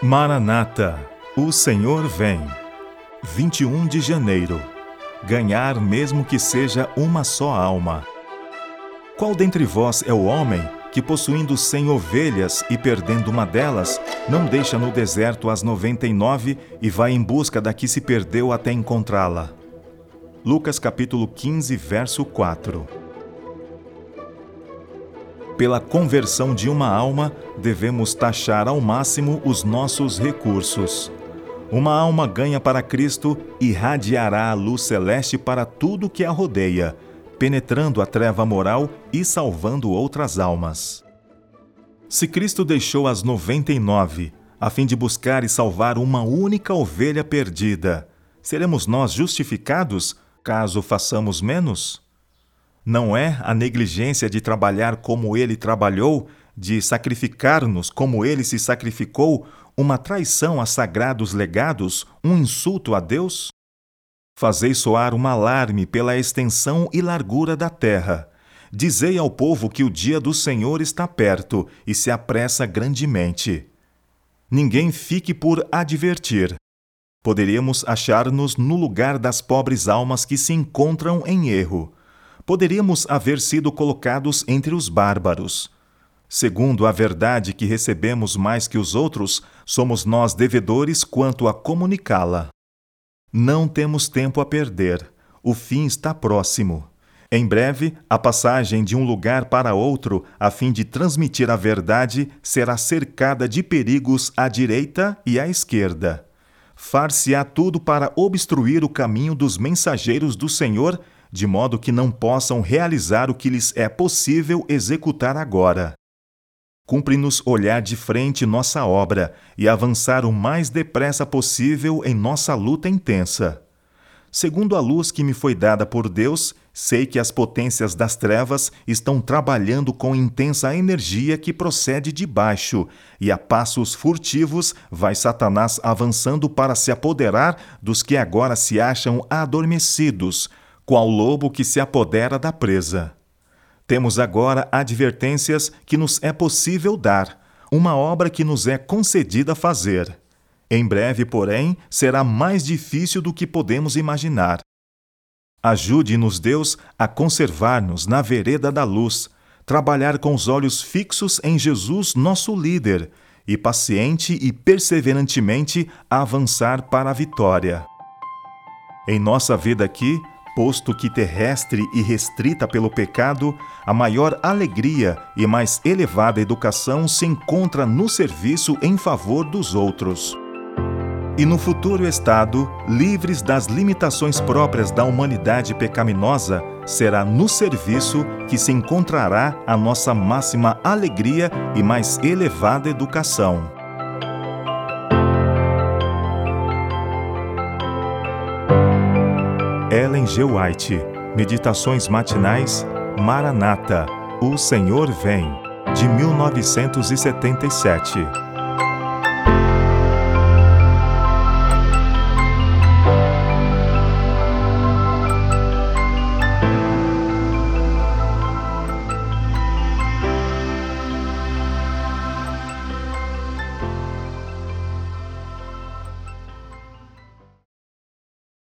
Maranata, o Senhor vem. 21 de janeiro. Ganhar mesmo que seja uma só alma. Qual dentre vós é o homem que, possuindo cem ovelhas e perdendo uma delas, não deixa no deserto as noventa e nove e vai em busca da que se perdeu até encontrá-la? Lucas capítulo 15, verso 4 pela conversão de uma alma, devemos taxar ao máximo os nossos recursos. Uma alma ganha para Cristo irradiará a luz celeste para tudo que a rodeia, penetrando a treva moral e salvando outras almas. Se Cristo deixou as noventa e nove, a fim de buscar e salvar uma única ovelha perdida, seremos nós justificados caso façamos menos? Não é a negligência de trabalhar como ele trabalhou, de sacrificar-nos como ele se sacrificou, uma traição a sagrados legados, um insulto a Deus? Fazei soar um alarme pela extensão e largura da terra. Dizei ao povo que o dia do Senhor está perto e se apressa grandemente. Ninguém fique por advertir. Poderíamos achar-nos no lugar das pobres almas que se encontram em erro poderíamos haver sido colocados entre os bárbaros. Segundo a verdade que recebemos mais que os outros, somos nós devedores quanto a comunicá-la. Não temos tempo a perder. O fim está próximo. Em breve, a passagem de um lugar para outro, a fim de transmitir a verdade, será cercada de perigos à direita e à esquerda. Far-se-á tudo para obstruir o caminho dos mensageiros do Senhor de modo que não possam realizar o que lhes é possível executar agora. Cumpre-nos olhar de frente nossa obra e avançar o mais depressa possível em nossa luta intensa. Segundo a luz que me foi dada por Deus, sei que as potências das trevas estão trabalhando com intensa energia que procede de baixo, e a passos furtivos vai Satanás avançando para se apoderar dos que agora se acham adormecidos, qual lobo que se apodera da presa. Temos agora advertências que nos é possível dar, uma obra que nos é concedida fazer. Em breve, porém, será mais difícil do que podemos imaginar. Ajude-nos, Deus, a conservar-nos na vereda da luz, trabalhar com os olhos fixos em Jesus, nosso líder, e paciente e perseverantemente avançar para a vitória. Em nossa vida aqui, posto que terrestre e restrita pelo pecado, a maior alegria e mais elevada educação se encontra no serviço em favor dos outros. E no futuro estado, livres das limitações próprias da humanidade pecaminosa, será no serviço que se encontrará a nossa máxima alegria e mais elevada educação. Ellen G. White, Meditações Matinais, Maranata, O Senhor Vem, de 1977.